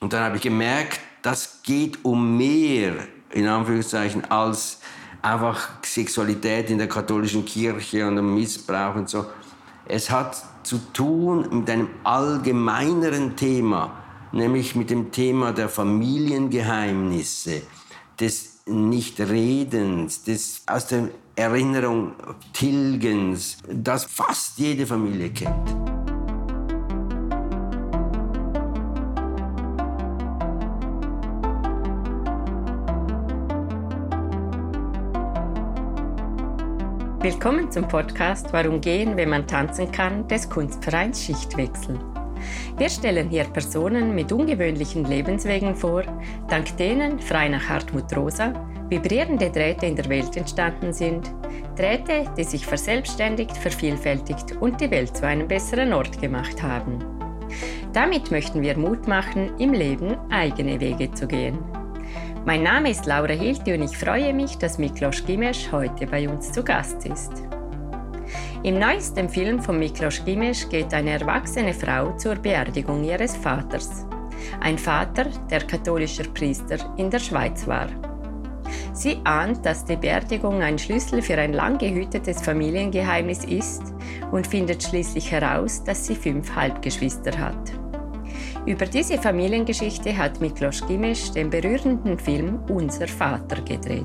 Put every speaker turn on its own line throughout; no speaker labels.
Und dann habe ich gemerkt, das geht um mehr, in Anführungszeichen, als einfach Sexualität in der katholischen Kirche und um Missbrauch und so. Es hat zu tun mit einem allgemeineren Thema, nämlich mit dem Thema der Familiengeheimnisse, des Nichtredens, des aus der Erinnerung Tilgens, das fast jede Familie kennt.
Willkommen zum Podcast Warum gehen, wenn man tanzen kann, des Kunstvereins Schichtwechsel. Wir stellen hier Personen mit ungewöhnlichen Lebenswegen vor, dank denen, frei nach Hartmut Rosa, vibrierende Drähte in der Welt entstanden sind, Drähte, die sich verselbstständigt, vervielfältigt und die Welt zu einem besseren Ort gemacht haben. Damit möchten wir Mut machen, im Leben eigene Wege zu gehen. Mein Name ist Laura Hilti und ich freue mich, dass Miklos Gimesch heute bei uns zu Gast ist. Im neuesten Film von Miklos Gimesch geht eine erwachsene Frau zur Beerdigung ihres Vaters. Ein Vater, der katholischer Priester in der Schweiz war. Sie ahnt, dass die Beerdigung ein Schlüssel für ein lang gehütetes Familiengeheimnis ist und findet schließlich heraus, dass sie fünf Halbgeschwister hat. Über diese Familiengeschichte hat Miklos Gimesch den berührenden Film Unser Vater gedreht.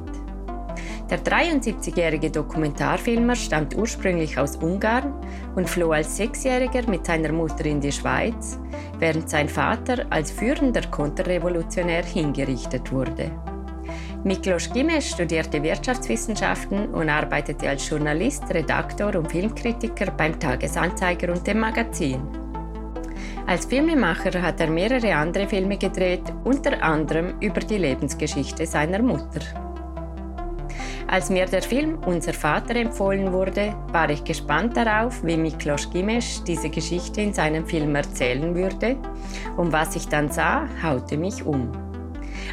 Der 73-jährige Dokumentarfilmer stammt ursprünglich aus Ungarn und floh als Sechsjähriger mit seiner Mutter in die Schweiz, während sein Vater als führender Konterrevolutionär hingerichtet wurde. Miklos Gimesch studierte Wirtschaftswissenschaften und arbeitete als Journalist, Redaktor und Filmkritiker beim Tagesanzeiger und dem Magazin. Als Filmemacher hat er mehrere andere Filme gedreht, unter anderem über die Lebensgeschichte seiner Mutter. Als mir der Film Unser Vater empfohlen wurde, war ich gespannt darauf, wie Miklos Gimesch diese Geschichte in seinem Film erzählen würde, und was ich dann sah, haute mich um.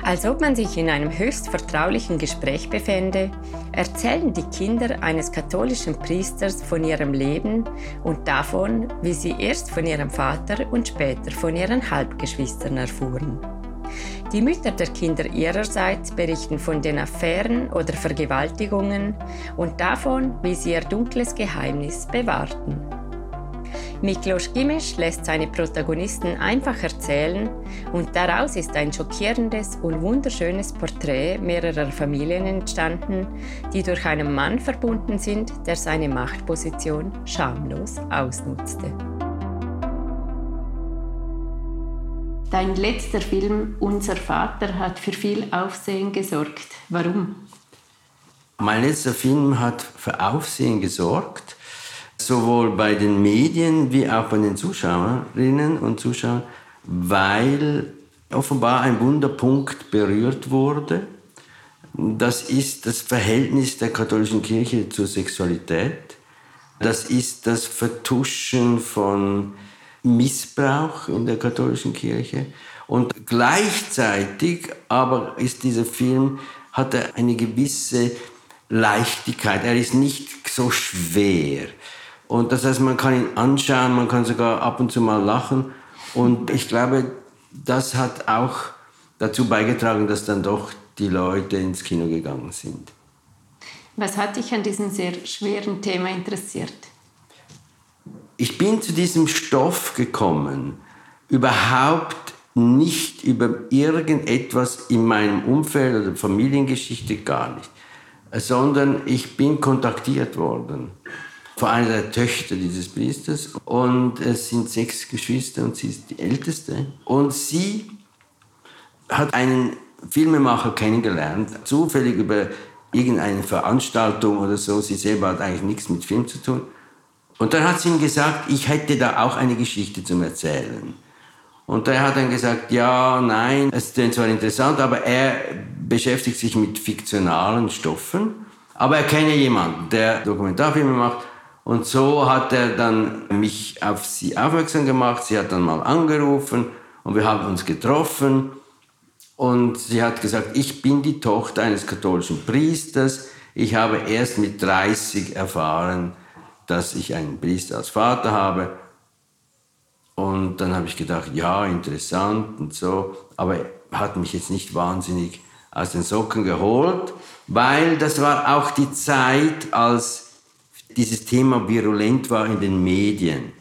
Als ob man sich in einem höchst vertraulichen Gespräch befände, erzählen die Kinder eines katholischen Priesters von ihrem Leben und davon, wie sie erst von ihrem Vater und später von ihren Halbgeschwistern erfuhren. Die Mütter der Kinder ihrerseits berichten von den Affären oder Vergewaltigungen und davon, wie sie ihr dunkles Geheimnis bewahrten. Miklos Gimesch lässt seine Protagonisten einfach erzählen und daraus ist ein schockierendes und wunderschönes Porträt mehrerer Familien entstanden, die durch einen Mann verbunden sind, der seine Machtposition schamlos ausnutzte. Dein letzter Film Unser Vater hat für viel Aufsehen gesorgt. Warum?
Mein letzter Film hat für Aufsehen gesorgt sowohl bei den Medien wie auch bei den Zuschauerinnen und Zuschauern, weil offenbar ein Wunderpunkt berührt wurde. Das ist das Verhältnis der katholischen Kirche zur Sexualität. Das ist das Vertuschen von Missbrauch in der katholischen Kirche. Und gleichzeitig aber ist dieser Film, hat er eine gewisse Leichtigkeit. Er ist nicht so schwer. Und das heißt, man kann ihn anschauen, man kann sogar ab und zu mal lachen. Und ich glaube, das hat auch dazu beigetragen, dass dann doch die Leute ins Kino gegangen sind.
Was hat dich an diesem sehr schweren Thema interessiert?
Ich bin zu diesem Stoff gekommen, überhaupt nicht über irgendetwas in meinem Umfeld oder Familiengeschichte gar nicht, sondern ich bin kontaktiert worden von einer der Töchter dieses Priesters. Und es sind sechs Geschwister und sie ist die älteste. Und sie hat einen Filmemacher kennengelernt, zufällig über irgendeine Veranstaltung oder so. Sie selber hat eigentlich nichts mit Film zu tun. Und dann hat sie ihm gesagt, ich hätte da auch eine Geschichte zum Erzählen. Und er hat dann gesagt, ja, nein, es ist zwar interessant, aber er beschäftigt sich mit fiktionalen Stoffen. Aber er kenne jemanden, der Dokumentarfilme macht und so hat er dann mich auf sie aufmerksam gemacht. Sie hat dann mal angerufen und wir haben uns getroffen. Und sie hat gesagt, ich bin die Tochter eines katholischen Priesters. Ich habe erst mit 30 erfahren, dass ich einen Priester als Vater habe. Und dann habe ich gedacht, ja, interessant und so, aber hat mich jetzt nicht wahnsinnig aus den Socken geholt, weil das war auch die Zeit, als dieses Thema virulent war in den Medien.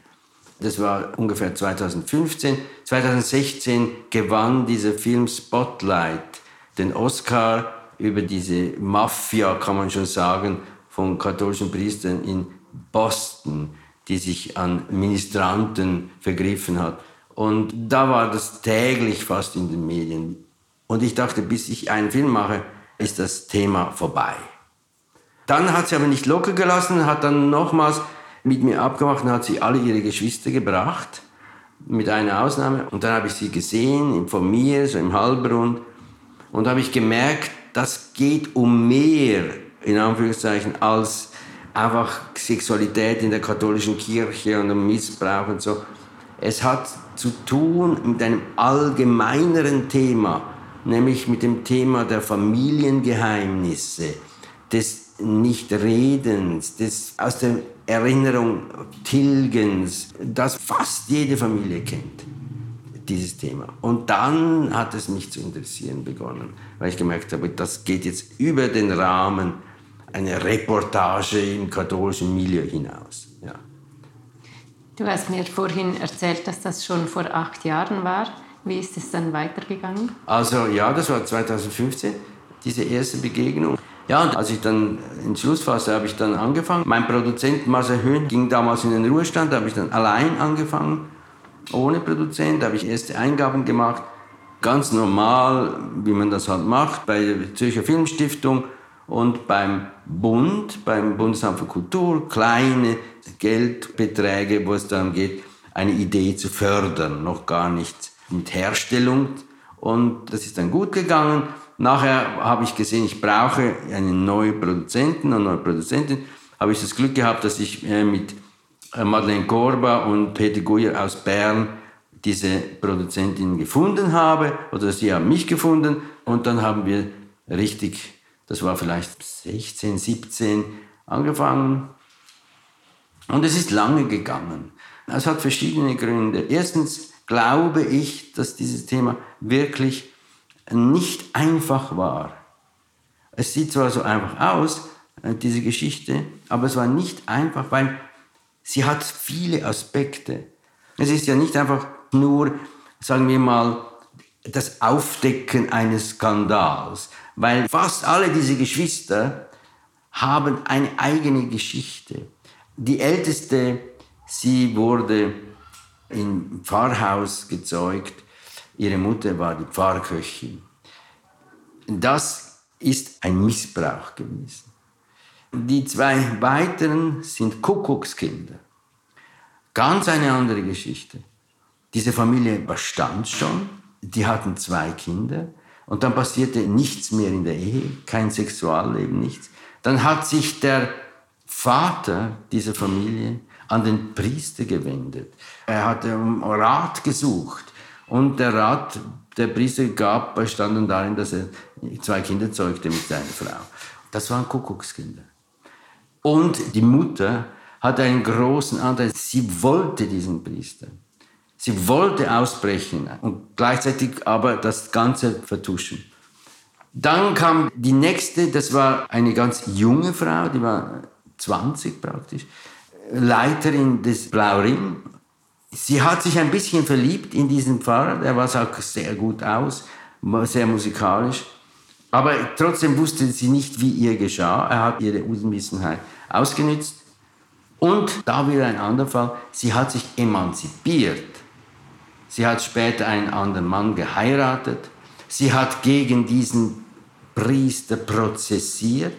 Das war ungefähr 2015. 2016 gewann dieser Film Spotlight den Oscar über diese Mafia, kann man schon sagen, von katholischen Priestern in Boston, die sich an Ministranten vergriffen hat. Und da war das täglich fast in den Medien. Und ich dachte, bis ich einen Film mache, ist das Thema vorbei. Dann hat sie aber nicht locker gelassen, hat dann nochmals mit mir abgemacht und hat sie alle ihre Geschwister gebracht, mit einer Ausnahme. Und dann habe ich sie gesehen, von mir, so im Halbrund. Und habe ich gemerkt, das geht um mehr, in Anführungszeichen, als einfach Sexualität in der katholischen Kirche und um Missbrauch und so. Es hat zu tun mit einem allgemeineren Thema, nämlich mit dem Thema der Familiengeheimnisse, des Nichtredens, des aus der Erinnerung Tilgens, das fast jede Familie kennt, dieses Thema. Und dann hat es mich zu interessieren begonnen, weil ich gemerkt habe, das geht jetzt über den Rahmen einer Reportage im katholischen Milieu hinaus. Ja.
Du hast mir vorhin erzählt, dass das schon vor acht Jahren war. Wie ist es dann weitergegangen?
Also ja, das war 2015, diese erste Begegnung. Ja, und als ich dann in Schlussphase habe ich dann angefangen. Mein Produzent Marcel Höhn ging damals in den Ruhestand, da habe ich dann allein angefangen, ohne Produzent, da habe ich erste Eingaben gemacht, ganz normal, wie man das halt macht, bei der Zürcher Filmstiftung und beim Bund, beim Bundesamt für Kultur, kleine Geldbeträge, wo es darum geht, eine Idee zu fördern, noch gar nicht mit Herstellung. Und das ist dann gut gegangen. Nachher habe ich gesehen, ich brauche einen neuen Produzenten, eine neue Produzentin. Habe ich das Glück gehabt, dass ich äh, mit äh, Madeleine Korba und Peter Guyer aus Bern diese Produzentin gefunden habe oder sie haben mich gefunden und dann haben wir richtig, das war vielleicht 16, 17 angefangen und es ist lange gegangen. Es hat verschiedene Gründe. Erstens glaube ich, dass dieses Thema wirklich nicht einfach war. Es sieht zwar so einfach aus, äh, diese Geschichte, aber es war nicht einfach, weil sie hat viele Aspekte. Es ist ja nicht einfach nur, sagen wir mal, das Aufdecken eines Skandals, weil fast alle diese Geschwister haben eine eigene Geschichte. Die älteste, sie wurde im Pfarrhaus gezeugt Ihre Mutter war die Pfarrköchin. Das ist ein Missbrauch gewesen. Die zwei weiteren sind Kuckuckskinder. Ganz eine andere Geschichte. Diese Familie bestand schon, die hatten zwei Kinder und dann passierte nichts mehr in der Ehe, kein Sexualleben, nichts. Dann hat sich der Vater dieser Familie an den Priester gewendet. Er hat um Rat gesucht. Und der Rat der Priester gab, bestanden darin, dass er zwei Kinder zeugte mit seiner Frau. Das waren Kuckuckskinder. Und die Mutter hatte einen großen Anteil. Sie wollte diesen Priester. Sie wollte ausbrechen und gleichzeitig aber das Ganze vertuschen. Dann kam die nächste, das war eine ganz junge Frau, die war 20 praktisch, Leiterin des Blauring Sie hat sich ein bisschen verliebt in diesen Pfarrer, der war sah sehr gut aus, sehr musikalisch. Aber trotzdem wusste sie nicht, wie ihr geschah. Er hat ihre Unwissenheit ausgenützt. Und da wieder ein anderer Fall, sie hat sich emanzipiert. Sie hat später einen anderen Mann geheiratet. Sie hat gegen diesen Priester prozessiert.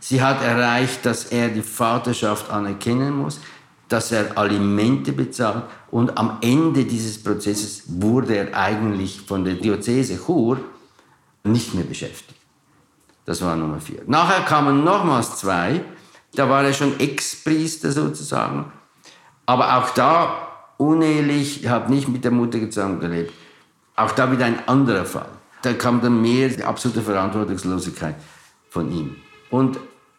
Sie hat erreicht, dass er die Vaterschaft anerkennen muss dass er Alimente bezahlt und am Ende dieses Prozesses wurde er eigentlich von der Diözese Chur nicht mehr beschäftigt. Das war Nummer vier. Nachher kamen nochmals zwei, da war er schon Ex-Priester sozusagen, aber auch da unehelich, hat nicht mit der Mutter zusammengelebt. Auch da wieder ein anderer Fall. Da kam dann mehr die absolute Verantwortungslosigkeit von ihm. Und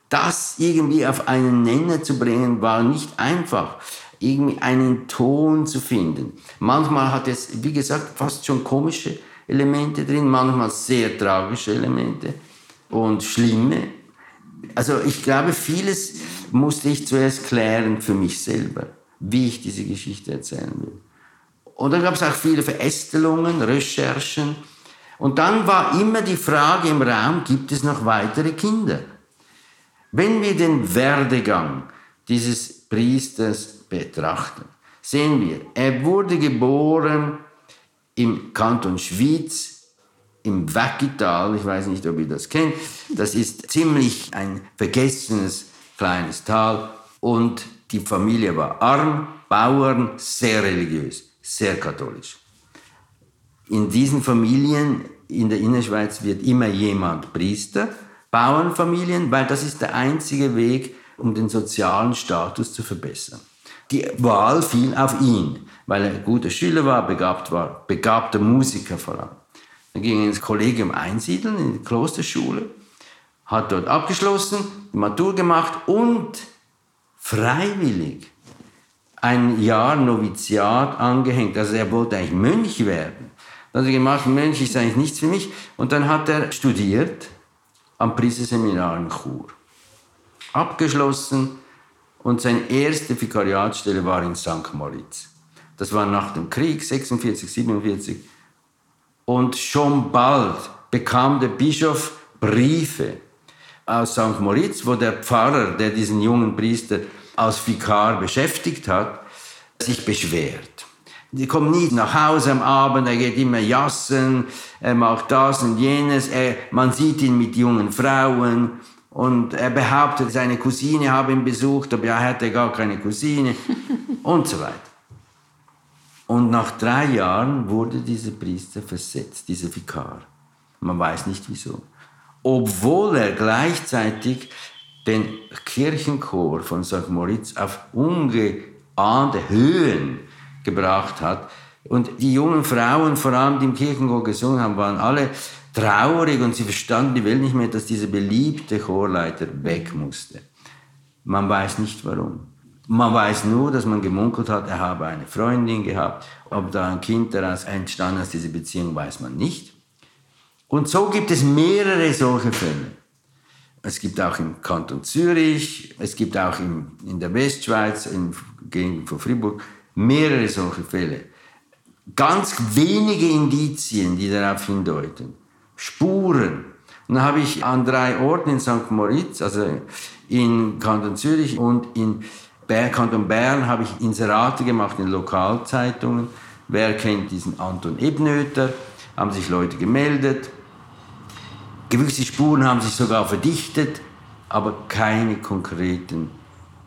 das irgendwie auf einen Nenner zu bringen, war nicht einfach. irgendwie einen Ton zu finden. Manchmal hat es, wie gesagt, fast schon komische Elemente drin, manchmal sehr tragische Elemente und schlimme. Also ich glaube, vieles musste ich zuerst klären für mich selber, wie ich diese Geschichte erzählen will. Und dann gab es auch viele Verästelungen, Recherchen. Und dann war immer die Frage im Raum, gibt es noch weitere Kinder? Wenn wir den Werdegang dieses Priesters betrachten, sehen wir, er wurde geboren im Kanton Schwyz, im Wackital, ich weiß nicht, ob ihr das kennt, das ist ziemlich ein vergessenes kleines Tal und die Familie war arm, Bauern, sehr religiös, sehr katholisch. In diesen Familien in der Innerschweiz wird immer jemand Priester, Bauernfamilien, weil das ist der einzige Weg, um den sozialen Status zu verbessern. Die Wahl fiel auf ihn, weil er ein guter Schüler war, begabt war, begabter Musiker vor allem. Dann ging er ins Kollegium einsiedeln, in die Klosterschule, hat dort abgeschlossen, die Matur gemacht und freiwillig ein Jahr Noviziat angehängt. Also er wollte eigentlich Mönch werden. Dann hat er gemacht, Mönch ist eigentlich nichts für mich. Und dann hat er studiert am Priesterseminar in Chur. Abgeschlossen und seine erste Vikariatsstelle war in St. Moritz. Das war nach dem Krieg, 46, 47. Und schon bald bekam der Bischof Briefe aus St. Moritz, wo der Pfarrer, der diesen jungen Priester als Vikar beschäftigt hat, sich beschwert. Die kommt nie nach Hause am Abend, er geht immer jassen, er macht das und jenes, er, man sieht ihn mit jungen Frauen und er behauptet, seine Cousine habe ihn besucht, aber er hatte gar keine Cousine und so weiter. Und nach drei Jahren wurde dieser Priester versetzt, dieser Vikar. Man weiß nicht wieso. Obwohl er gleichzeitig den Kirchenchor von St. Moritz auf ungeahnte Höhen gebracht hat. Und die jungen Frauen, vor allem die im Kirchenchor gesungen haben, waren alle traurig und sie verstanden die Welt nicht mehr, dass dieser beliebte Chorleiter weg musste. Man weiß nicht warum. Man weiß nur, dass man gemunkelt hat, er habe eine Freundin gehabt. Ob da ein Kind daraus entstanden aus dieser Beziehung, weiß man nicht. Und so gibt es mehrere solche Fälle. Es gibt auch im Kanton Zürich, es gibt auch in, in der Westschweiz, in Gegend von Fribourg, mehrere solche Fälle. Ganz wenige Indizien, die darauf hindeuten. Spuren. Und dann habe ich an drei Orten in St. Moritz, also in Kanton Zürich und in Bern, Kanton Bern habe ich Inserate gemacht in Lokalzeitungen. Wer kennt diesen Anton Ebnöter? Haben sich Leute gemeldet. Gewisse Spuren haben sich sogar verdichtet, aber keine konkreten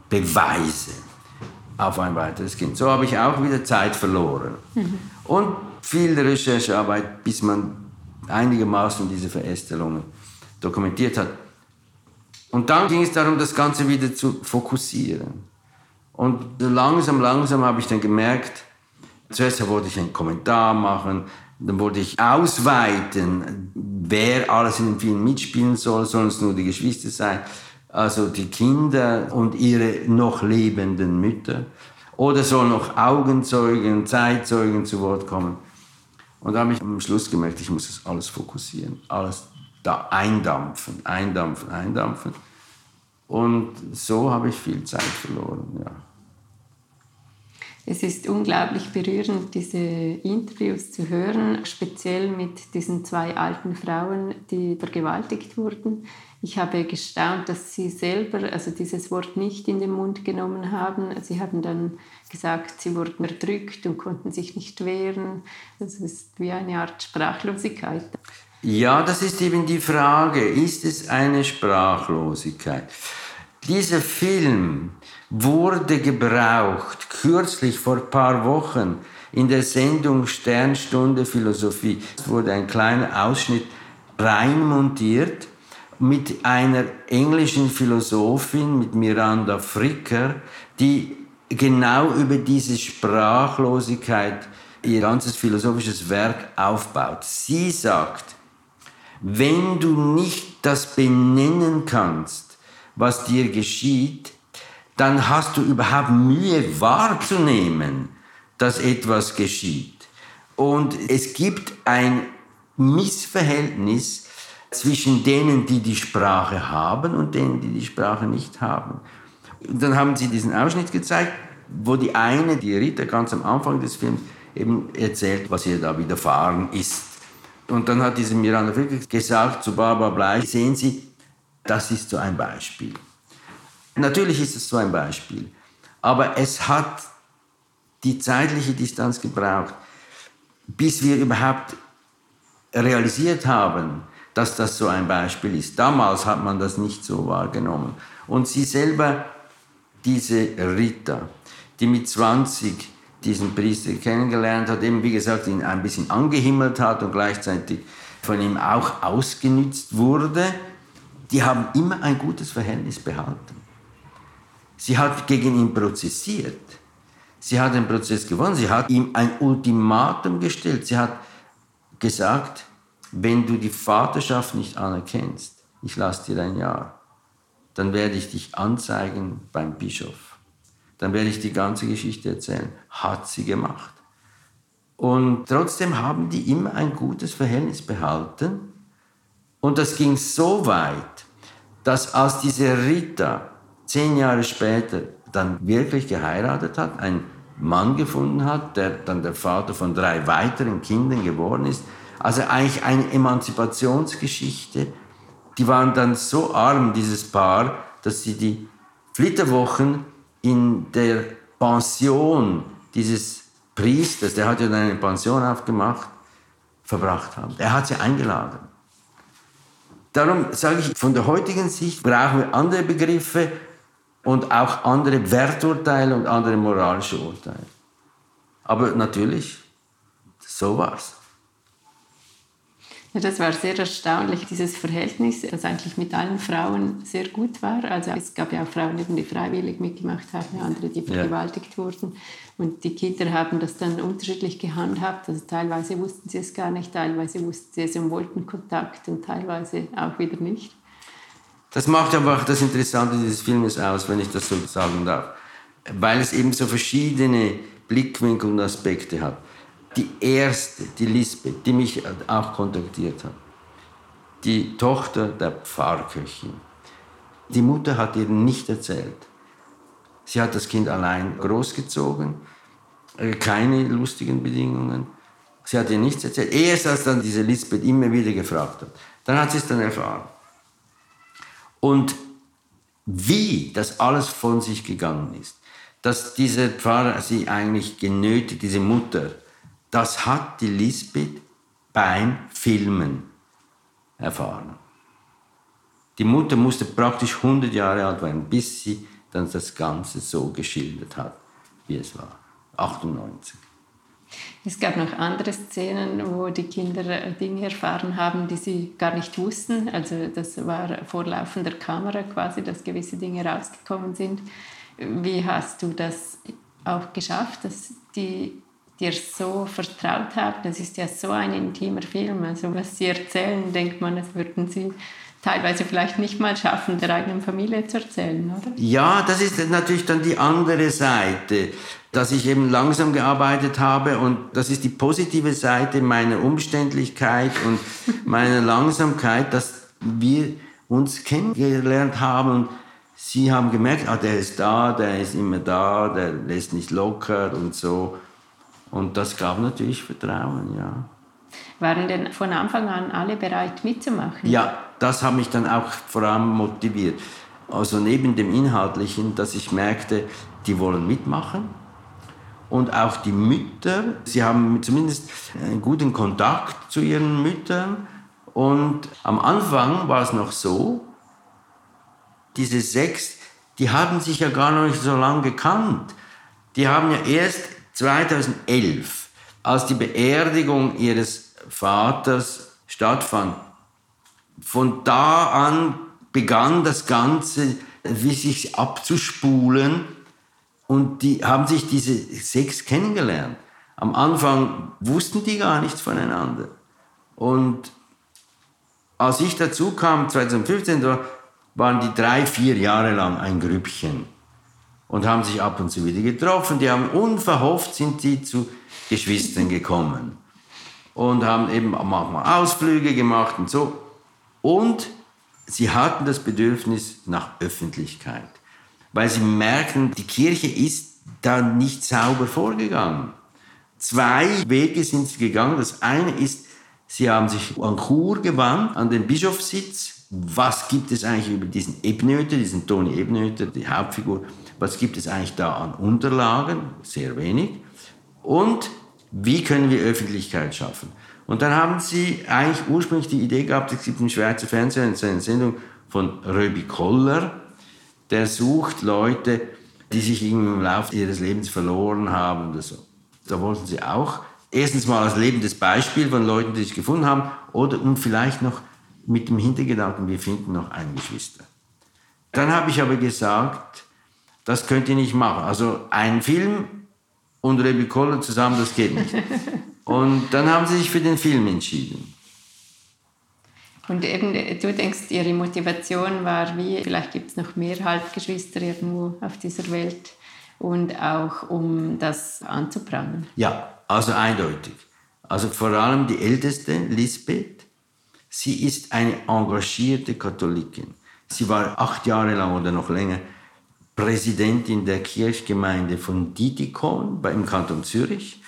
Beweise auf ein weiteres Kind. So habe ich auch wieder Zeit verloren. Mhm. Und viel Recherchearbeit, bis man einigermaßen diese Verästelungen dokumentiert hat. Und dann ging es darum, das Ganze wieder zu fokussieren. Und langsam, langsam habe ich dann gemerkt, zuerst wollte ich einen Kommentar machen, dann wollte ich ausweiten, wer alles in dem Film mitspielen soll. Sollen es nur die Geschwister sein, also die Kinder und ihre noch lebenden Mütter? Oder sollen noch Augenzeugen, Zeitzeugen zu Wort kommen? Und da habe ich am Schluss gemerkt, ich muss das alles fokussieren, alles da eindampfen, eindampfen, eindampfen. Und so habe ich viel Zeit verloren, ja.
Es ist unglaublich berührend, diese Interviews zu hören, speziell mit diesen zwei alten Frauen, die vergewaltigt wurden. Ich habe gestaunt, dass sie selber also dieses Wort nicht in den Mund genommen haben. Sie haben dann gesagt, sie wurden erdrückt und konnten sich nicht wehren. Das ist wie eine Art Sprachlosigkeit.
Ja, das ist eben die Frage. Ist es eine Sprachlosigkeit? Dieser Film wurde gebraucht, kürzlich vor ein paar Wochen, in der Sendung Sternstunde Philosophie. Es wurde ein kleiner Ausschnitt reinmontiert mit einer englischen Philosophin, mit Miranda Fricker, die genau über diese Sprachlosigkeit ihr ganzes philosophisches Werk aufbaut. Sie sagt, wenn du nicht das benennen kannst, was dir geschieht, dann hast du überhaupt Mühe wahrzunehmen, dass etwas geschieht. Und es gibt ein Missverhältnis zwischen denen, die die Sprache haben und denen, die die Sprache nicht haben. Und dann haben sie diesen Ausschnitt gezeigt, wo die eine, die Rita, ganz am Anfang des Films eben erzählt, was ihr da widerfahren ist. Und dann hat diese Miranda Friedrich gesagt zu Barbara Bleich, sehen Sie, das ist so ein Beispiel. Natürlich ist es so ein Beispiel, aber es hat die zeitliche Distanz gebraucht, bis wir überhaupt realisiert haben, dass das so ein Beispiel ist. Damals hat man das nicht so wahrgenommen. Und sie selber, diese Rita, die mit 20 diesen Priester kennengelernt hat, eben wie gesagt ihn ein bisschen angehimmelt hat und gleichzeitig von ihm auch ausgenützt wurde, die haben immer ein gutes Verhältnis behalten. Sie hat gegen ihn prozessiert. Sie hat den Prozess gewonnen. Sie hat ihm ein Ultimatum gestellt. Sie hat gesagt, wenn du die Vaterschaft nicht anerkennst, ich lasse dir ein Jahr, dann werde ich dich anzeigen beim Bischof. Dann werde ich die ganze Geschichte erzählen. Hat sie gemacht. Und trotzdem haben die immer ein gutes Verhältnis behalten. Und das ging so weit, dass als diese Rita zehn Jahre später dann wirklich geheiratet hat, einen Mann gefunden hat, der dann der Vater von drei weiteren Kindern geworden ist, also eigentlich eine Emanzipationsgeschichte. Die waren dann so arm, dieses Paar, dass sie die Flitterwochen in der Pension dieses Priesters, der hat ja dann eine Pension aufgemacht, verbracht haben. Er hat sie eingeladen. Darum sage ich, von der heutigen Sicht brauchen wir andere Begriffe und auch andere Werturteile und andere moralische Urteile. Aber natürlich, so war's.
Ja, das war sehr erstaunlich, dieses Verhältnis, das eigentlich mit allen Frauen sehr gut war. Also es gab ja auch Frauen, die freiwillig mitgemacht haben, andere, die vergewaltigt ja. wurden. Und die Kinder haben das dann unterschiedlich gehandhabt. Also teilweise wussten sie es gar nicht, teilweise wussten sie es und wollten Kontakt und teilweise auch wieder nicht.
Das macht aber auch das Interessante dieses Filmes aus, wenn ich das so sagen darf. Weil es eben so verschiedene Blickwinkel und Aspekte hat die erste, die Lisbeth, die mich auch kontaktiert hat, die Tochter der Pfarrköchin. Die Mutter hat ihr nicht erzählt. Sie hat das Kind allein großgezogen, äh, keine lustigen Bedingungen. Sie hat ihr nichts erzählt. Erst als dann diese Lisbeth immer wieder gefragt hat, dann hat sie es dann erfahren. Und wie das alles von sich gegangen ist, dass dieser Pfarrer sie eigentlich genötigt, diese Mutter, das hat die Lisbeth beim Filmen erfahren. Die Mutter musste praktisch 100 Jahre alt werden, bis sie dann das Ganze so geschildert hat, wie es war. 98.
Es gab noch andere Szenen, wo die Kinder Dinge erfahren haben, die sie gar nicht wussten. Also das war vor laufender Kamera quasi, dass gewisse Dinge rausgekommen sind. Wie hast du das auch geschafft, dass die dir so vertraut haben. Das ist ja so ein intimer Film. Also was sie erzählen, denkt man, das würden sie teilweise vielleicht nicht mal schaffen, der eigenen Familie zu erzählen, oder?
Ja, das ist natürlich dann die andere Seite, dass ich eben langsam gearbeitet habe und das ist die positive Seite meiner Umständlichkeit und meiner Langsamkeit, dass wir uns kennengelernt haben und sie haben gemerkt, ah, der ist da, der ist immer da, der lässt nicht locker und so. Und das gab natürlich Vertrauen, ja.
Waren denn von Anfang an alle bereit mitzumachen?
Ja, das hat mich dann auch vor allem motiviert. Also neben dem Inhaltlichen, dass ich merkte, die wollen mitmachen. Und auch die Mütter, sie haben zumindest einen guten Kontakt zu ihren Müttern. Und am Anfang war es noch so, diese sechs, die haben sich ja gar noch nicht so lange gekannt. Die haben ja erst 2011, als die Beerdigung ihres Vaters stattfand, von da an begann das Ganze wie sich abzuspulen und die haben sich diese sechs kennengelernt. Am Anfang wussten die gar nichts voneinander. Und als ich dazu kam, 2015, da waren die drei, vier Jahre lang ein Grüppchen. Und haben sich ab und zu wieder getroffen. Die haben unverhofft sind sie zu Geschwistern gekommen und haben eben manchmal Ausflüge gemacht und so. Und sie hatten das Bedürfnis nach Öffentlichkeit, weil sie merken, die Kirche ist da nicht sauber vorgegangen. Zwei Wege sind sie gegangen. Das eine ist, sie haben sich an Chur gewandt, an den Bischofssitz. Was gibt es eigentlich über diesen Ebnöter, diesen Toni Ebnöter, die Hauptfigur, was gibt es eigentlich da an Unterlagen? Sehr wenig. Und wie können wir Öffentlichkeit schaffen? Und dann haben sie eigentlich ursprünglich die Idee gehabt, es gibt im Schweizer Fernsehen eine Sendung von Röbi Koller, der sucht Leute, die sich im Laufe ihres Lebens verloren haben oder so. Da wollten sie auch erstens mal als lebendes Beispiel von Leuten, die sich gefunden haben, oder und vielleicht noch mit dem Hintergedanken, wir finden noch ein Geschwister. Dann habe ich aber gesagt, das könnt ihr nicht machen. Also ein Film und Rebbe Koller zusammen, das geht nicht. Und dann haben sie sich für den Film entschieden.
Und eben, du denkst, ihre Motivation war wie, vielleicht gibt es noch mehr Halbgeschwister irgendwo auf dieser Welt und auch um das anzuprangern.
Ja, also eindeutig. Also vor allem die älteste, Lisbeth, sie ist eine engagierte Katholikin. Sie war acht Jahre lang oder noch länger Präsidentin der Kirchgemeinde von Didikon im Kanton Zürich.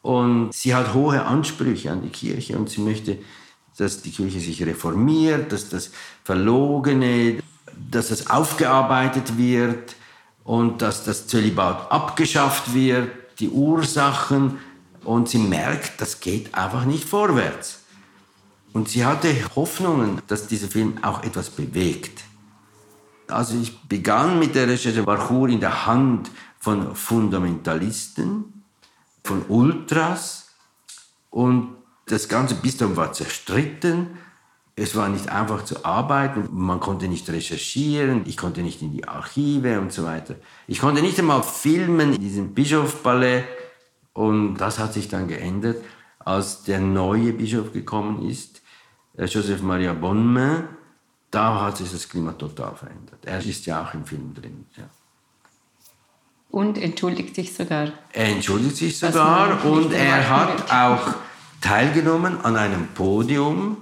Und sie hat hohe Ansprüche an die Kirche und sie möchte, dass die Kirche sich reformiert, dass das Verlogene, dass das aufgearbeitet wird und dass das Zölibat abgeschafft wird, die Ursachen. Und sie merkt, das geht einfach nicht vorwärts. Und sie hatte Hoffnungen, dass dieser Film auch etwas bewegt. Also ich begann mit der Recherche, war Chur in der Hand von Fundamentalisten, von Ultras und das ganze Bistum war zerstritten. Es war nicht einfach zu arbeiten, man konnte nicht recherchieren, ich konnte nicht in die Archive und so weiter. Ich konnte nicht einmal filmen in diesem Bischofspalais und das hat sich dann geändert, als der neue Bischof gekommen ist, Joseph Maria Bonmain. Da hat sich das Klima total verändert. Er ist ja auch im Film drin. Ja.
Und entschuldigt sich sogar.
Er entschuldigt sich sogar und er hat auch teilgenommen an einem Podium,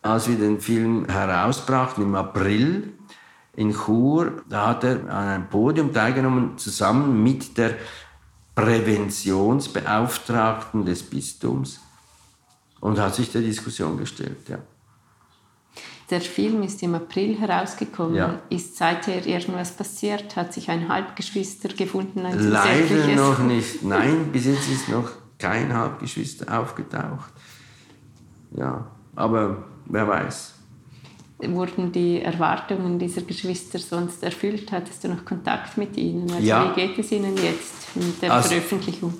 als wir den Film herausbrachten im April in Chur. Da hat er an einem Podium teilgenommen, zusammen mit der Präventionsbeauftragten des Bistums und hat sich der Diskussion gestellt. Ja.
Der Film ist im April herausgekommen. Ja. Ist seither irgendwas passiert? Hat sich ein Halbgeschwister gefunden? Ein
Leider noch nicht. Nein, bis jetzt ist noch kein Halbgeschwister aufgetaucht. Ja, aber wer weiß.
Wurden die Erwartungen dieser Geschwister sonst erfüllt? Hattest du noch Kontakt mit ihnen? Also
ja.
Wie geht es ihnen jetzt mit der also, Veröffentlichung?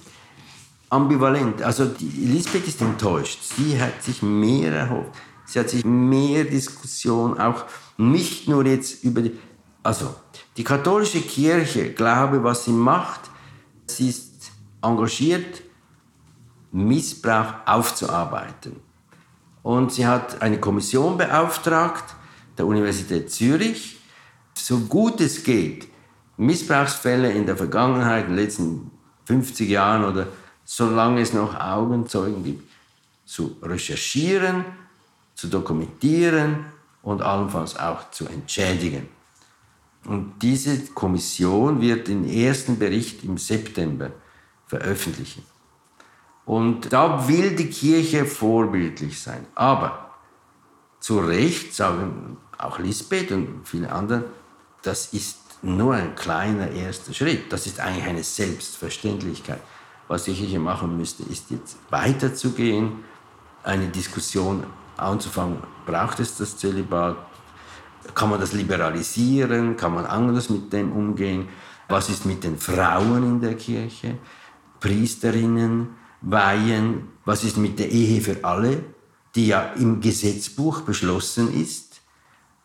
Ambivalent. Also die Elisabeth ist enttäuscht. Sie hat sich mehr erhofft. Sie hat sich mehr Diskussion auch nicht nur jetzt über die, also die katholische Kirche, glaube, was sie macht, sie ist engagiert, Missbrauch aufzuarbeiten. Und sie hat eine Kommission beauftragt, der Universität Zürich, so gut es geht, Missbrauchsfälle in der Vergangenheit, in den letzten 50 Jahren oder solange es noch Augenzeugen gibt, zu recherchieren zu dokumentieren und allenfalls auch zu entschädigen. Und diese Kommission wird den ersten Bericht im September veröffentlichen. Und da will die Kirche vorbildlich sein. Aber zu Recht sagen auch Lisbeth und viele andere, das ist nur ein kleiner erster Schritt. Das ist eigentlich eine Selbstverständlichkeit. Was die Kirche machen müsste, ist jetzt weiterzugehen, eine Diskussion anzufangen, braucht es das Zölibat? Kann man das liberalisieren? Kann man anders mit dem umgehen? Was ist mit den Frauen in der Kirche? Priesterinnen, Weihen? Was ist mit der Ehe für alle, die ja im Gesetzbuch beschlossen ist?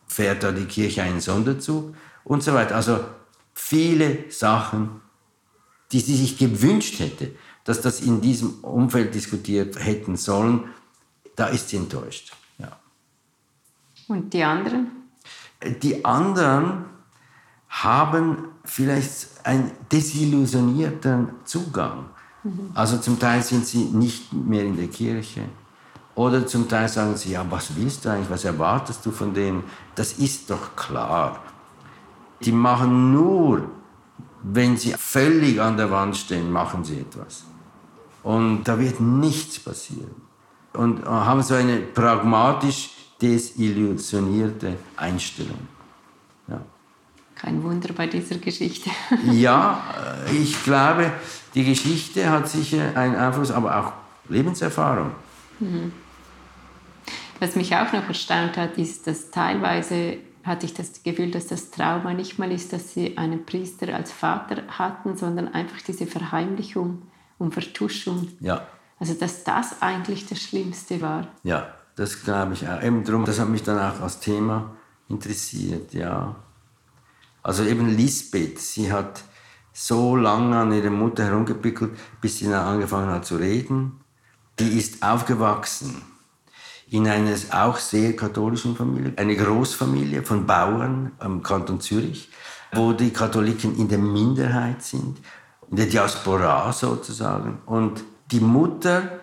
Fährt da die Kirche einen Sonderzug? Und so weiter. Also viele Sachen, die sie sich gewünscht hätte, dass das in diesem Umfeld diskutiert hätten sollen da ist sie enttäuscht. Ja.
Und die anderen?
Die anderen haben vielleicht einen desillusionierten Zugang. Mhm. Also zum Teil sind sie nicht mehr in der Kirche. Oder zum Teil sagen sie, ja, was willst du eigentlich, was erwartest du von denen? Das ist doch klar. Die machen nur, wenn sie völlig an der Wand stehen, machen sie etwas. Und da wird nichts passieren. Und haben so eine pragmatisch desillusionierte Einstellung. Ja.
Kein Wunder bei dieser Geschichte.
ja, ich glaube, die Geschichte hat sicher einen Einfluss, aber auch Lebenserfahrung. Mhm.
Was mich auch noch erstaunt hat, ist, dass teilweise hatte ich das Gefühl, dass das Trauma nicht mal ist, dass sie einen Priester als Vater hatten, sondern einfach diese Verheimlichung und Vertuschung.
Ja.
Also dass das eigentlich das Schlimmste war.
Ja, das glaube ich auch. Eben drum, das hat mich dann auch als Thema interessiert, ja. Also eben Lisbeth, sie hat so lange an ihrer Mutter herumgepickelt, bis sie dann angefangen hat zu reden. Die ist aufgewachsen in einer auch sehr katholischen Familie, eine Großfamilie von Bauern im Kanton Zürich, wo die Katholiken in der Minderheit sind, in der Diaspora sozusagen. Und die Mutter,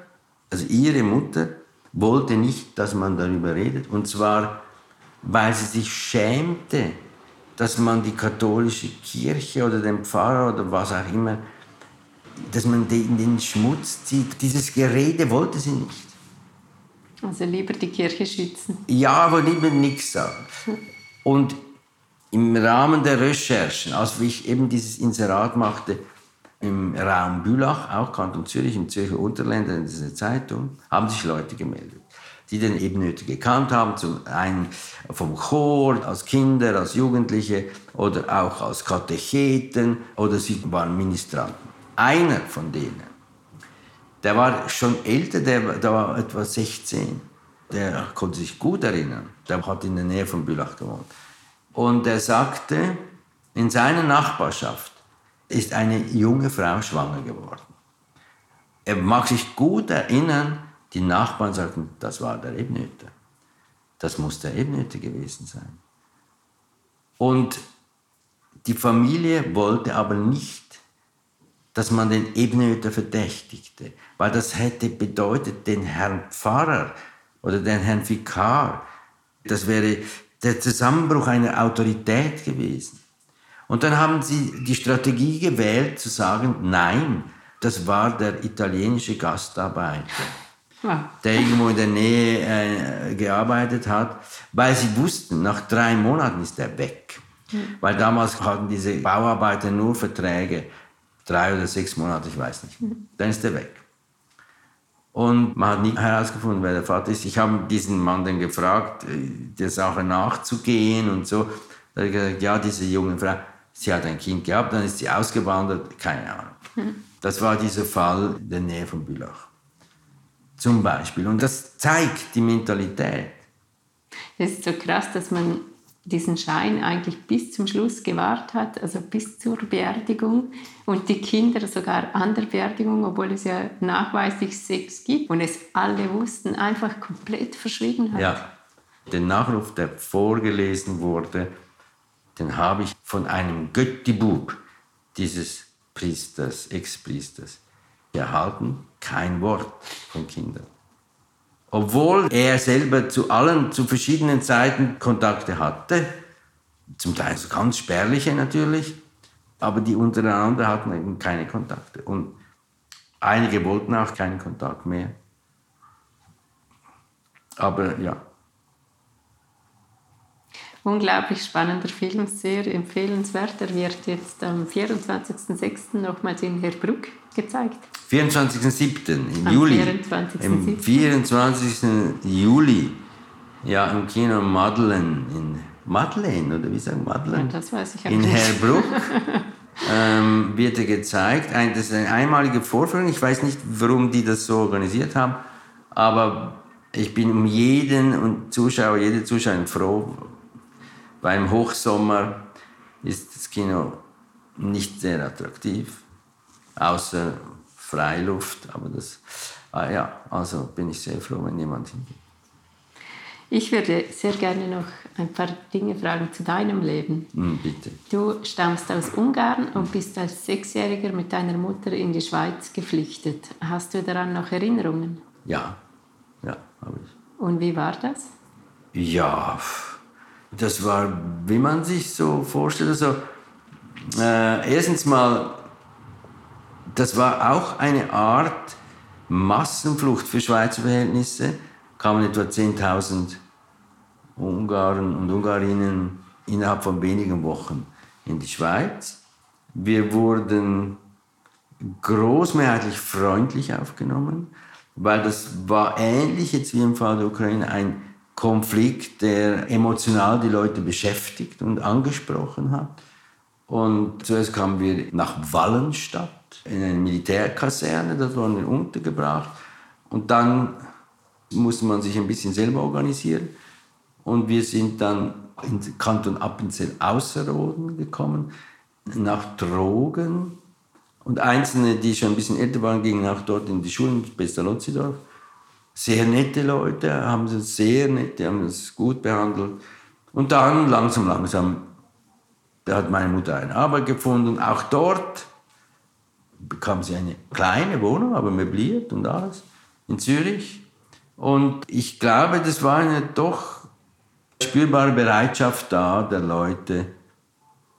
also ihre Mutter, wollte nicht, dass man darüber redet. Und zwar, weil sie sich schämte, dass man die katholische Kirche oder den Pfarrer oder was auch immer, dass man den in den Schmutz zieht. Dieses Gerede wollte sie nicht.
Also lieber die Kirche schützen.
Ja, aber lieber nichts sagen. Und im Rahmen der Recherchen, als ich eben dieses Inserat machte, im Raum Bülach, auch Kanton Zürich, im Zürcher Unterländer, in dieser Zeitung, haben sich Leute gemeldet, die den Ebenöter gekannt haben, zum einen vom Chor, als Kinder, als Jugendliche oder auch als Katecheten oder sie waren Ministranten. Einer von denen der war schon älter, der, der war etwa 16. Der konnte sich gut erinnern. Der hat in der Nähe von Bülach gewohnt. Und er sagte, in seiner Nachbarschaft ist eine junge Frau schwanger geworden. Er mag sich gut erinnern, die Nachbarn sagten, das war der Ebnöter. Das muss der Ebnöter gewesen sein. Und die Familie wollte aber nicht dass man den Ebenöter verdächtigte, weil das hätte bedeutet, den Herrn Pfarrer oder den Herrn Vikar, das wäre der Zusammenbruch einer Autorität gewesen. Und dann haben sie die Strategie gewählt, zu sagen, nein, das war der italienische Gastarbeiter, ja. der irgendwo in der Nähe äh, gearbeitet hat, weil sie wussten, nach drei Monaten ist er weg. Mhm. Weil damals hatten diese Bauarbeiter nur Verträge drei oder sechs Monate, ich weiß nicht. Dann ist er weg. Und man hat nie herausgefunden, wer der Vater ist. Ich habe diesen Mann dann gefragt, äh, der Sache nachzugehen und so. Da hat er gesagt, ja, diese junge Frau, sie hat ein Kind gehabt, dann ist sie ausgewandert, keine Ahnung. Das war dieser Fall in der Nähe von Bülach. Zum Beispiel. Und das zeigt die Mentalität.
Es ist so krass, dass man diesen Schein eigentlich bis zum Schluss gewahrt hat, also bis zur Beerdigung und die Kinder sogar an der Beerdigung, obwohl es ja nachweislich Sex gibt und es alle wussten, einfach komplett verschwiegen hat.
Ja, den Nachruf, der vorgelesen wurde, den habe ich von einem Göttibub dieses Priesters, Ex-Priesters, erhalten. Kein Wort von Kindern. Obwohl er selber zu allen, zu verschiedenen Zeiten Kontakte hatte, zum Teil ganz spärliche natürlich, aber die untereinander hatten eben keine Kontakte. Und einige wollten auch keinen Kontakt mehr. Aber ja.
Unglaublich spannender Film, sehr empfehlenswert. Er wird jetzt am 24.06. nochmals in Herbruck gezeigt.
24.07. im Am Juli. 24. Im 24. Juli. Ja, im Kino Madeleine in Madeleine, oder wie sagen Madeleine?
Ja, das weiß ich auch
In Herbruck ähm, wird er gezeigt. Ein, das ist eine einmalige Vorführung. Ich weiß nicht, warum die das so organisiert haben, aber ich bin um jeden Zuschauer, jede Zuschauerin froh. Beim Hochsommer ist das Kino nicht sehr attraktiv außer Freiluft. Aber das, ah ja, also bin ich sehr froh, wenn jemand hingeht.
Ich würde sehr gerne noch ein paar Dinge fragen zu deinem Leben.
Hm, bitte.
Du stammst aus Ungarn und bist als Sechsjähriger mit deiner Mutter in die Schweiz geflüchtet. Hast du daran noch Erinnerungen?
Ja, ja, habe ich.
Und wie war das?
Ja, das war, wie man sich so vorstellt. Also, äh, erstens mal, das war auch eine Art Massenflucht für Schweizer Verhältnisse kamen etwa 10.000 Ungarn und Ungarinnen innerhalb von wenigen Wochen in die Schweiz. Wir wurden großmehrheitlich freundlich aufgenommen, weil das war ähnlich jetzt wie im Fall der Ukraine ein Konflikt, der emotional die Leute beschäftigt und angesprochen hat. Und zuerst kamen wir nach Wallenstadt in eine Militärkaserne, da wurden wir untergebracht. Und dann musste man sich ein bisschen selber organisieren. Und wir sind dann in den Kanton Appenzell Außerrhoden gekommen, nach Drogen. Und Einzelne, die schon ein bisschen älter waren, gingen auch dort in die Schule in Pestalozzi-Dorf. Sehr nette Leute, haben sie sehr nett, haben uns gut behandelt. Und dann langsam, langsam, da hat meine Mutter eine Arbeit gefunden. Auch dort bekam sie eine kleine Wohnung, aber möbliert und alles, in Zürich. Und ich glaube, das war eine doch spürbare Bereitschaft da, der Leute,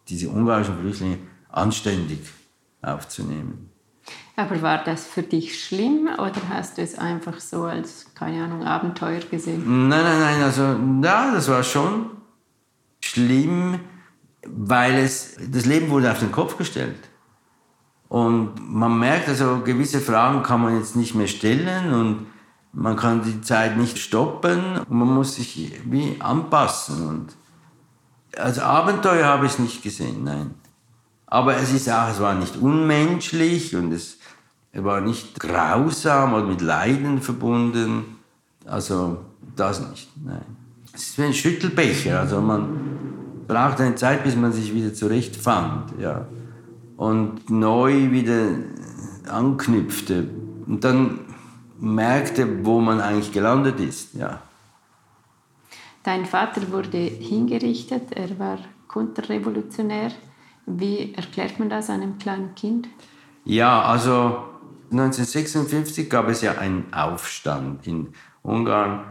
diese ungarischen Flüchtlinge anständig aufzunehmen.
Aber war das für dich schlimm oder hast du es einfach so als, keine Ahnung, Abenteuer gesehen?
Nein, nein, nein, also ja, das war schon schlimm, weil es, das Leben wurde auf den Kopf gestellt. Und man merkt also, gewisse Fragen kann man jetzt nicht mehr stellen und man kann die Zeit nicht stoppen und man muss sich wie anpassen. Und als Abenteuer habe ich es nicht gesehen, nein. Aber es ist auch, es war nicht unmenschlich und es, war nicht grausam oder mit Leiden verbunden. Also das nicht, nein. Es ist wie ein Schüttelbecher, also man braucht eine Zeit, bis man sich wieder zurechtfand, ja. Und neu wieder anknüpfte. Und dann merkte, wo man eigentlich gelandet ist. Ja.
Dein Vater wurde hingerichtet, er war konterrevolutionär. Wie erklärt man das einem kleinen Kind?
Ja, also 1956 gab es ja einen Aufstand in Ungarn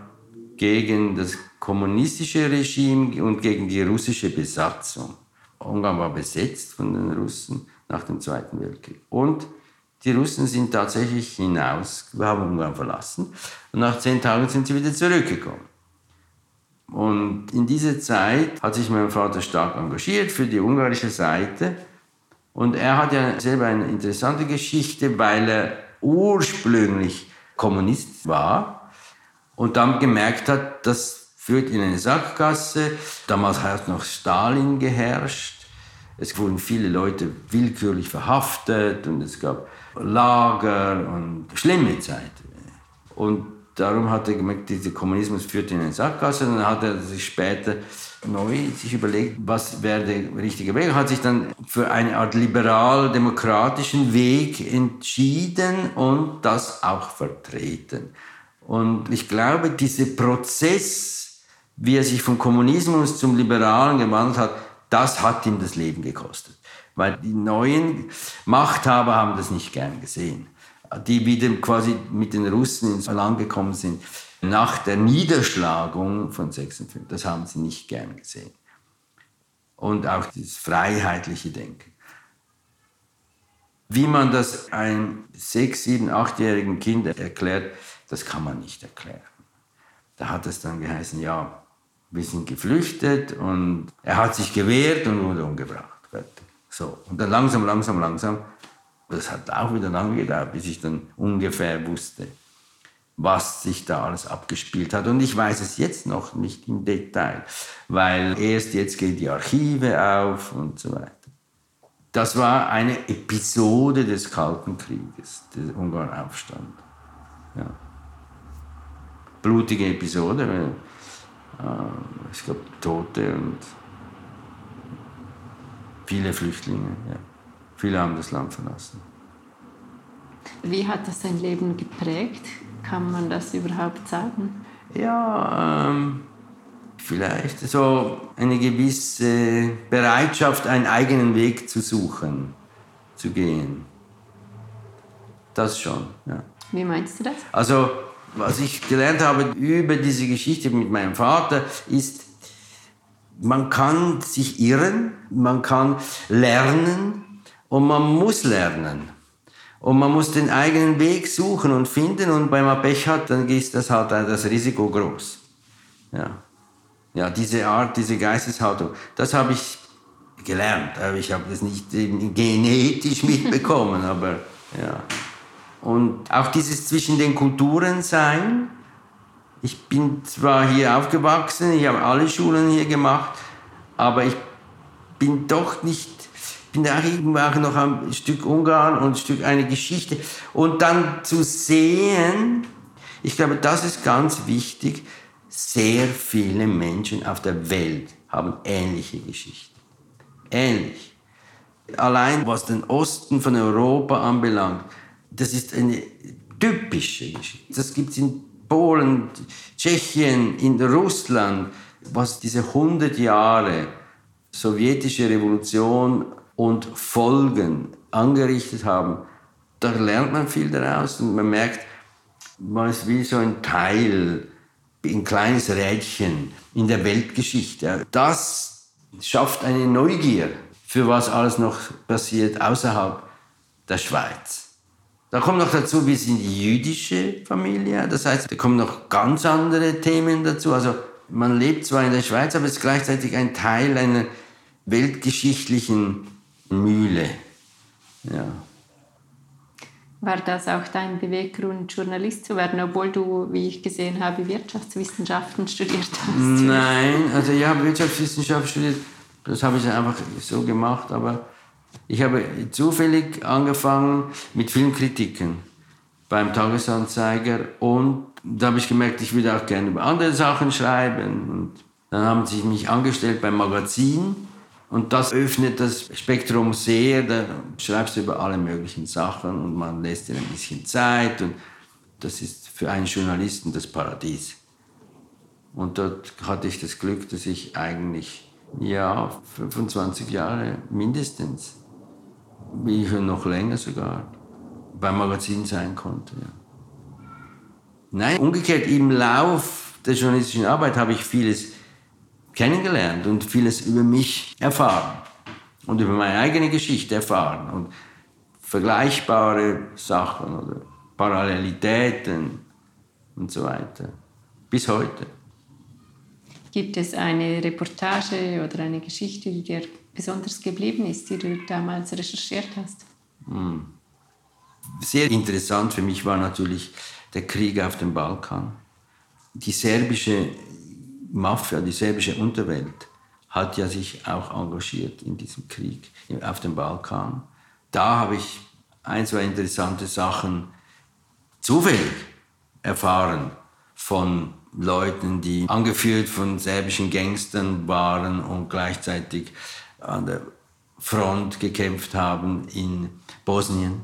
gegen das kommunistische Regime und gegen die russische Besatzung. Ungarn war besetzt von den Russen nach dem Zweiten Weltkrieg. Und die Russen sind tatsächlich hinaus, wir haben Ungarn verlassen. Und nach zehn Tagen sind sie wieder zurückgekommen. Und in dieser Zeit hat sich mein Vater stark engagiert für die ungarische Seite. Und er hat ja selber eine interessante Geschichte, weil er ursprünglich Kommunist war und dann gemerkt hat, das führt in eine Sackgasse. Damals hat noch Stalin geherrscht. Es wurden viele Leute willkürlich verhaftet und es gab Lager und schlimme Zeit. Und darum hat er gemerkt, dieser Kommunismus führt in eine Sackgasse. Und dann hat er sich später neu sich überlegt, was wäre der richtige Weg. Hat sich dann für eine Art liberal-demokratischen Weg entschieden und das auch vertreten. Und ich glaube, dieser Prozess, wie er sich vom Kommunismus zum Liberalen gewandelt hat, das hat ihm das Leben gekostet weil die neuen Machthaber haben das nicht gern gesehen. Die wieder quasi mit den Russen ins Land gekommen sind, nach der Niederschlagung von 56, das haben sie nicht gern gesehen. Und auch das freiheitliche Denken. Wie man das einem sechs, sieben, achtjährigen Kind erklärt, das kann man nicht erklären. Da hat es dann geheißen, ja, wir sind geflüchtet und er hat sich gewehrt und wurde umgebracht. So, und dann langsam, langsam, langsam, das hat auch wieder lange gedauert, bis ich dann ungefähr wusste, was sich da alles abgespielt hat. Und ich weiß es jetzt noch nicht im Detail, weil erst jetzt gehen die Archive auf und so weiter. Das war eine Episode des Kalten Krieges, der Ungarn-Aufstand. Ja. Blutige Episode, äh, es gab Tote und Viele Flüchtlinge, ja. Viele haben das Land verlassen.
Wie hat das sein Leben geprägt? Kann man das überhaupt sagen?
Ja, ähm, vielleicht so eine gewisse Bereitschaft, einen eigenen Weg zu suchen, zu gehen. Das schon, ja.
Wie meinst du das?
Also, was ich gelernt habe über diese Geschichte mit meinem Vater, ist, man kann sich irren, man kann lernen und man muss lernen. Und man muss den eigenen Weg suchen und finden und wenn man Pech hat, dann ist das halt das Risiko groß. Ja, ja diese Art, diese Geisteshaltung, das habe ich gelernt. Ich habe das nicht genetisch mitbekommen, aber ja. Und auch dieses zwischen den Kulturen sein. Ich bin zwar hier aufgewachsen, ich habe alle Schulen hier gemacht, aber ich bin doch nicht irgendwo auch noch ein Stück Ungarn und ein Stück eine Geschichte. Und dann zu sehen, ich glaube, das ist ganz wichtig, sehr viele Menschen auf der Welt haben ähnliche Geschichten. Ähnlich. Allein was den Osten von Europa anbelangt, das ist eine typische Geschichte. Das gibt es in Polen, Tschechien, in Russland, was diese 100 Jahre sowjetische Revolution und Folgen angerichtet haben, da lernt man viel daraus und man merkt, man ist wie so ein Teil, ein kleines Rädchen in der Weltgeschichte. Das schafft eine Neugier für was alles noch passiert außerhalb der Schweiz. Da kommt noch dazu, wir sind jüdische Familie, das heißt, da kommen noch ganz andere Themen dazu. Also man lebt zwar in der Schweiz, aber ist gleichzeitig ein Teil einer weltgeschichtlichen Mühle. Ja.
War das auch dein Beweggrund, Journalist zu werden, obwohl du, wie ich gesehen habe, Wirtschaftswissenschaften studiert hast?
Nein, also ich habe Wirtschaftswissenschaft studiert, das habe ich einfach so gemacht, aber ich habe zufällig angefangen mit Filmkritiken beim Tagesanzeiger und da habe ich gemerkt, ich würde auch gerne über andere Sachen schreiben. Und dann haben sie mich angestellt beim Magazin und das öffnet das Spektrum sehr. Da schreibst du über alle möglichen Sachen und man lässt dir ein bisschen Zeit. Und das ist für einen Journalisten das Paradies. Und dort hatte ich das Glück, dass ich eigentlich, ja, 25 Jahre mindestens, wie ich noch länger sogar, beim Magazin sein konnte. Ja. Nein, umgekehrt, im Lauf der journalistischen Arbeit habe ich vieles kennengelernt und vieles über mich erfahren und über meine eigene Geschichte erfahren und vergleichbare Sachen oder Parallelitäten und so weiter. Bis heute.
Gibt es eine Reportage oder eine Geschichte, die dir besonders geblieben ist, die du damals recherchiert hast? Hm.
Sehr interessant für mich war natürlich der Krieg auf dem Balkan. Die serbische Mafia, die serbische Unterwelt, hat ja sich auch engagiert in diesem Krieg auf dem Balkan. Da habe ich ein, zwei interessante Sachen zufällig erfahren von Leuten, die angeführt von serbischen Gangstern waren und gleichzeitig an der Front gekämpft haben in Bosnien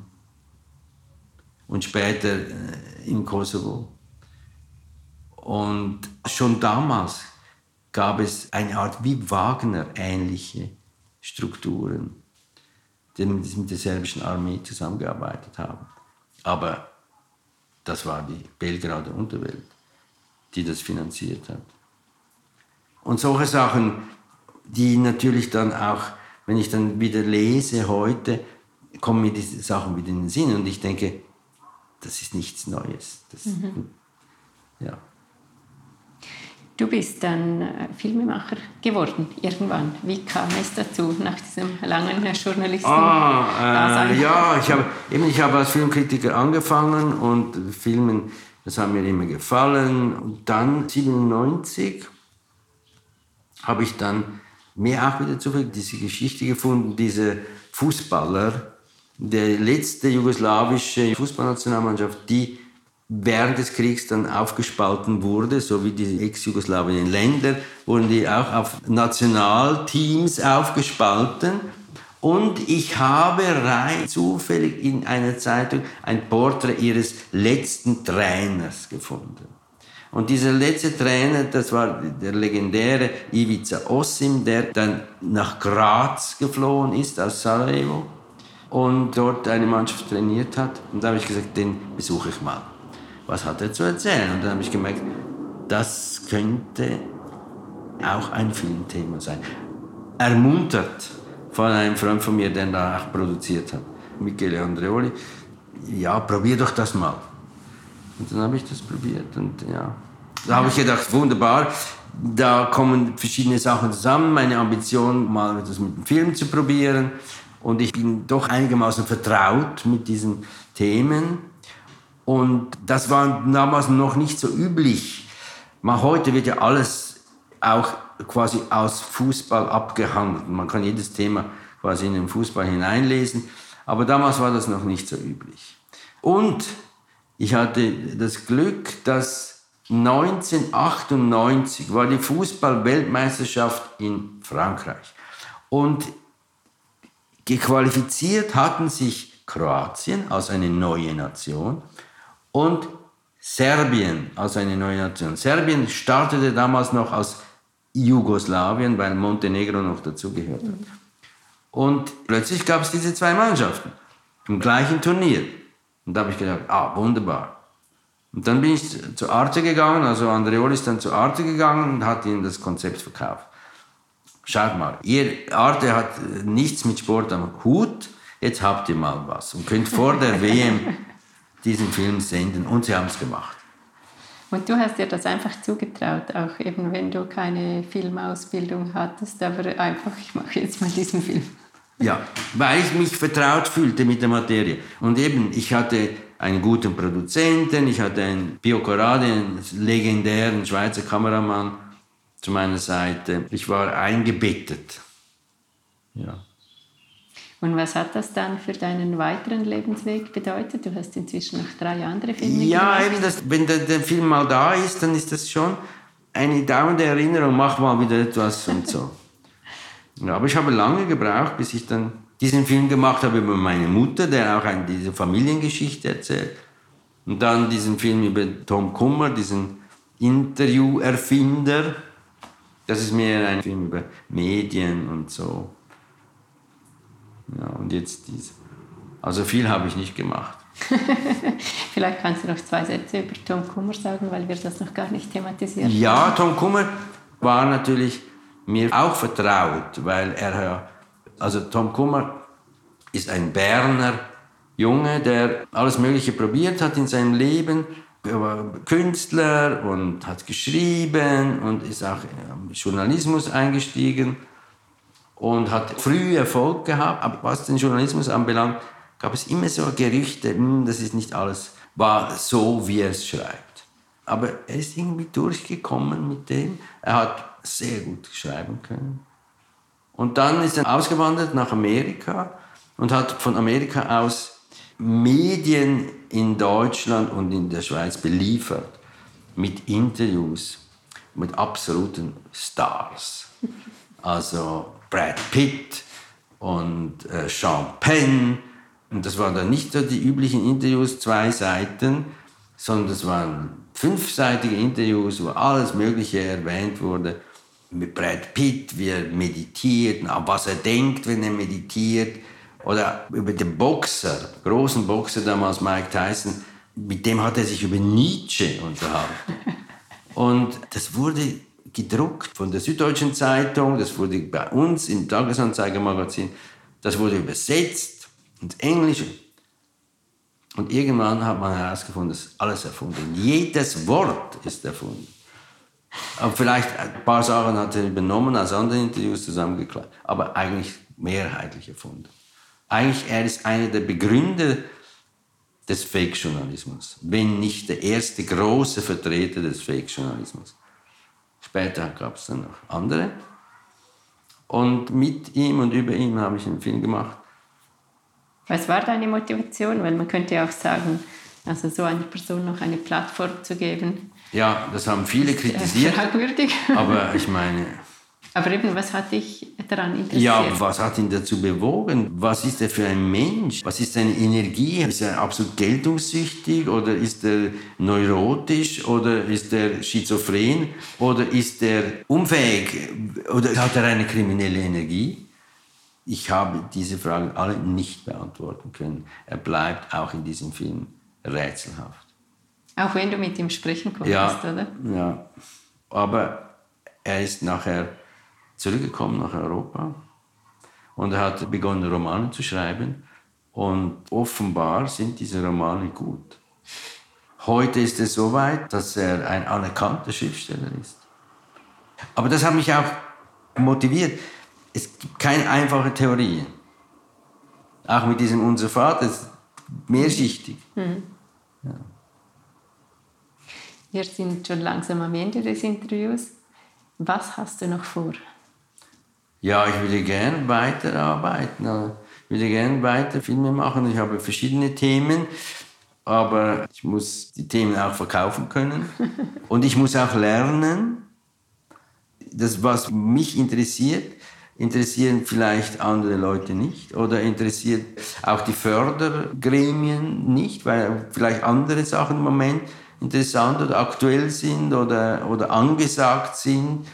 und später äh, im Kosovo. Und schon damals gab es eine Art wie Wagner-ähnliche Strukturen, die mit der serbischen Armee zusammengearbeitet haben. Aber das war die Belgrader Unterwelt, die das finanziert hat. Und solche Sachen, die natürlich dann auch, wenn ich dann wieder lese heute, kommen mir diese Sachen wieder in den Sinn und ich denke, das ist nichts Neues. Das, mhm. ja.
Du bist dann äh, Filmemacher geworden, irgendwann. Wie kam es dazu, nach diesem langen Journalisten?
Ah, äh, ja, ich habe, eben, ich habe als Filmkritiker angefangen und Filmen, das hat mir immer gefallen. Und dann, 1997, habe ich dann mir auch wieder zufällig diese Geschichte gefunden, diese Fußballer, der letzte jugoslawische Fußballnationalmannschaft, die während des Kriegs dann aufgespalten wurde, so wie die ex-jugoslawischen Länder, wurden die auch auf Nationalteams aufgespalten. Und ich habe rein zufällig in einer Zeitung ein Porträt ihres letzten Trainers gefunden. Und dieser letzte Trainer, das war der legendäre Ivica Osim, der dann nach Graz geflohen ist aus Sarajevo und dort eine Mannschaft trainiert hat. Und da habe ich gesagt, den besuche ich mal. Was hat er zu erzählen? Und dann habe ich gemerkt, das könnte auch ein Filmthema sein. Ermuntert von einem Freund von mir, der da auch produziert hat, Michele Andreoli. Ja, probier doch das mal. Und dann habe ich das probiert und ja, da habe ich gedacht, wunderbar, da kommen verschiedene Sachen zusammen. Meine Ambition, mal das mit dem Film zu probieren. Und ich bin doch einigermaßen vertraut mit diesen Themen. Und das war damals noch nicht so üblich. Mal heute wird ja alles auch quasi aus Fußball abgehandelt. Man kann jedes Thema quasi in den Fußball hineinlesen. Aber damals war das noch nicht so üblich. Und ich hatte das Glück, dass 1998 war die Fußball-Weltmeisterschaft in Frankreich. Und gequalifiziert hatten sich Kroatien als eine neue Nation und Serbien als eine neue Nation. Serbien startete damals noch aus Jugoslawien, weil Montenegro noch dazugehört hat. Und plötzlich gab es diese zwei Mannschaften im gleichen Turnier. Und da habe ich gedacht, ah, wunderbar. Und dann bin ich zu Arte gegangen, also Andreoli ist dann zu Arte gegangen und hat ihnen das Konzept verkauft. Schaut mal, ihr Arte hat nichts mit Sport am Hut, jetzt habt ihr mal was und könnt vor der WM diesen Film senden. Und sie haben es gemacht.
Und du hast dir das einfach zugetraut, auch eben wenn du keine Filmausbildung hattest, aber einfach, ich mache jetzt mal diesen Film.
Ja, weil ich mich vertraut fühlte mit der Materie. Und eben, ich hatte einen guten Produzenten, ich hatte einen Pio Corradi, einen legendären Schweizer Kameramann zu meiner Seite. Ich war eingebettet. Ja.
Und was hat das dann für deinen weiteren Lebensweg bedeutet? Du hast inzwischen noch drei andere Filme
ja,
gemacht.
Ja, eben, das, wenn der, der, Film mal da ist, dann ist das schon eine dauernde Erinnerung, mach mal wieder etwas und so. Ja, aber ich habe lange gebraucht, bis ich dann diesen Film gemacht habe über meine Mutter, der auch eine, diese Familiengeschichte erzählt. Und dann diesen Film über Tom Kummer, diesen Interviewerfinder. Das ist mehr ein Film über Medien und so. Ja, und jetzt diese. Also viel habe ich nicht gemacht.
Vielleicht kannst du noch zwei Sätze über Tom Kummer sagen, weil wir das noch gar nicht thematisiert haben.
Ja, Tom Kummer war natürlich mir auch vertraut, weil er, also Tom Kummer ist ein Berner Junge, der alles Mögliche probiert hat in seinem Leben. Er war Künstler und hat geschrieben und ist auch im Journalismus eingestiegen und hat früh Erfolg gehabt. Aber was den Journalismus anbelangt, gab es immer so Gerüchte, hm, das ist nicht alles, war so, wie er es schreibt. Aber er ist irgendwie durchgekommen mit dem. Er hat sehr gut schreiben können. Und dann ist er ausgewandert nach Amerika und hat von Amerika aus Medien in Deutschland und in der Schweiz beliefert mit Interviews mit absoluten Stars. Also Brad Pitt und äh, Sean Penn. Und das waren dann nicht so die üblichen Interviews, zwei Seiten, sondern das waren fünfseitige Interviews, wo alles Mögliche erwähnt wurde mit Brad Pitt, wie er meditiert, was er denkt, wenn er meditiert. Oder über den Boxer, großen Boxer damals, Mike Tyson, mit dem hat er sich über Nietzsche unterhalten. Und das wurde gedruckt von der Süddeutschen Zeitung, das wurde bei uns im Tagesanzeigermagazin, das wurde übersetzt ins Englische. Und irgendwann hat man herausgefunden, das ist alles erfunden. Jedes Wort ist erfunden. Aber vielleicht ein paar Sachen hat er übernommen aus anderen Interviews zusammengeklappt, aber eigentlich mehrheitlich erfunden. Eigentlich er ist einer der Begründer des Fake-Journalismus, wenn nicht der erste große Vertreter des Fake-Journalismus. Später gab es dann noch andere. Und mit ihm und über ihn habe ich einen Film gemacht.
Was war deine Motivation? Weil man könnte ja auch sagen, also so einer Person noch eine Plattform zu geben,
ja, das haben viele kritisiert.
Fragwürdig.
aber ich meine,
Aber eben, was hat dich daran interessiert?
Ja, was hat ihn dazu bewogen? Was ist er für ein Mensch? Was ist seine Energie? Ist er absolut geltungssüchtig oder ist er neurotisch oder ist er schizophren oder ist er unfähig oder hat er eine kriminelle Energie? Ich habe diese Fragen alle nicht beantworten können. Er bleibt auch in diesem Film rätselhaft.
Auch wenn du mit ihm sprechen konntest,
ja,
oder?
Ja, aber er ist nachher zurückgekommen nach Europa und er hat begonnen, Romane zu schreiben. Und offenbar sind diese Romane gut. Heute ist es so weit, dass er ein anerkannter Schriftsteller ist. Aber das hat mich auch motiviert. Es gibt keine einfache Theorie. Auch mit diesem Unser Vater ist mehrschichtig. Mhm. Ja.
Wir sind schon langsam am Ende des Interviews. Was hast du noch vor?
Ja, ich würde gerne weiterarbeiten. Ich würde gerne weiter Filme machen. Ich habe verschiedene Themen, aber ich muss die Themen auch verkaufen können. Und ich muss auch lernen. Das, was mich interessiert, interessieren vielleicht andere Leute nicht oder interessiert auch die Fördergremien nicht, weil vielleicht andere Sachen im Moment interessant oder aktuell sind oder, oder angesagt sind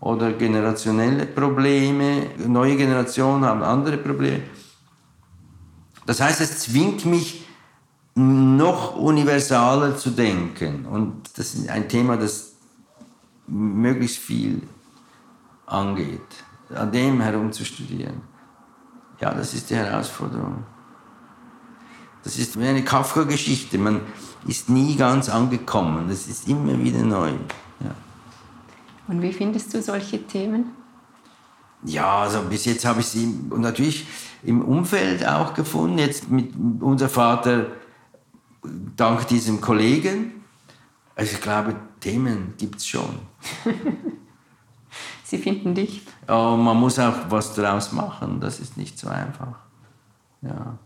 oder generationelle Probleme. Neue Generationen haben andere Probleme. Das heißt, es zwingt mich, noch universaler zu denken. Und das ist ein Thema, das möglichst viel angeht, an dem herum zu studieren. Ja, das ist die Herausforderung. Das ist wie eine Kafka-Geschichte. Man ist nie ganz angekommen. Das ist immer wieder neu.
Und wie findest du solche Themen?
Ja, also bis jetzt habe ich sie natürlich im Umfeld auch gefunden. Jetzt mit unser Vater dank diesem Kollegen. Also ich glaube, Themen gibt es schon.
sie finden dich?
Ja, man muss auch was daraus machen. Das ist nicht so einfach. Ja.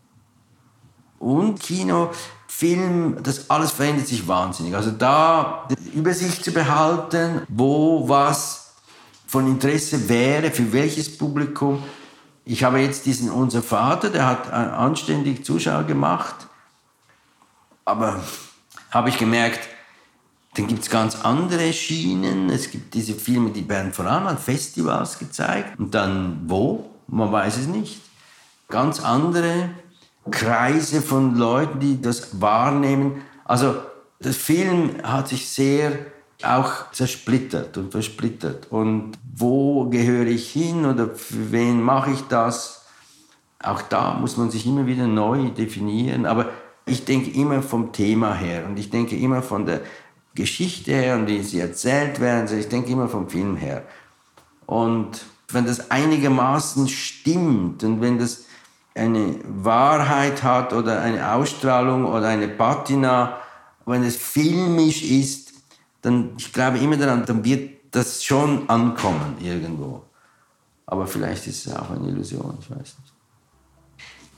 Und Kino, Film, das alles verändert sich wahnsinnig. Also da die Übersicht zu behalten, wo was von Interesse wäre, für welches Publikum. Ich habe jetzt diesen Unser Vater, der hat anständig Zuschauer gemacht. Aber habe ich gemerkt, dann gibt es ganz andere Schienen. Es gibt diese Filme, die werden vor allem an Festivals gezeigt. Und dann wo? Man weiß es nicht. Ganz andere Kreise von Leuten, die das wahrnehmen. Also der Film hat sich sehr auch zersplittert und versplittert. Und wo gehöre ich hin oder für wen mache ich das? Auch da muss man sich immer wieder neu definieren. Aber ich denke immer vom Thema her und ich denke immer von der Geschichte her und wie sie erzählt werden. Ich denke immer vom Film her. Und wenn das einigermaßen stimmt und wenn das eine Wahrheit hat oder eine Ausstrahlung oder eine Patina, wenn es filmisch ist, dann, ich glaube immer daran, dann wird das schon ankommen irgendwo. Aber vielleicht ist es auch eine Illusion, ich weiß nicht.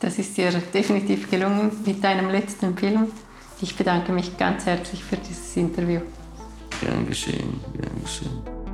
Das ist dir definitiv gelungen mit deinem letzten Film. Ich bedanke mich ganz herzlich für dieses Interview.
Gern geschehen, gern geschehen.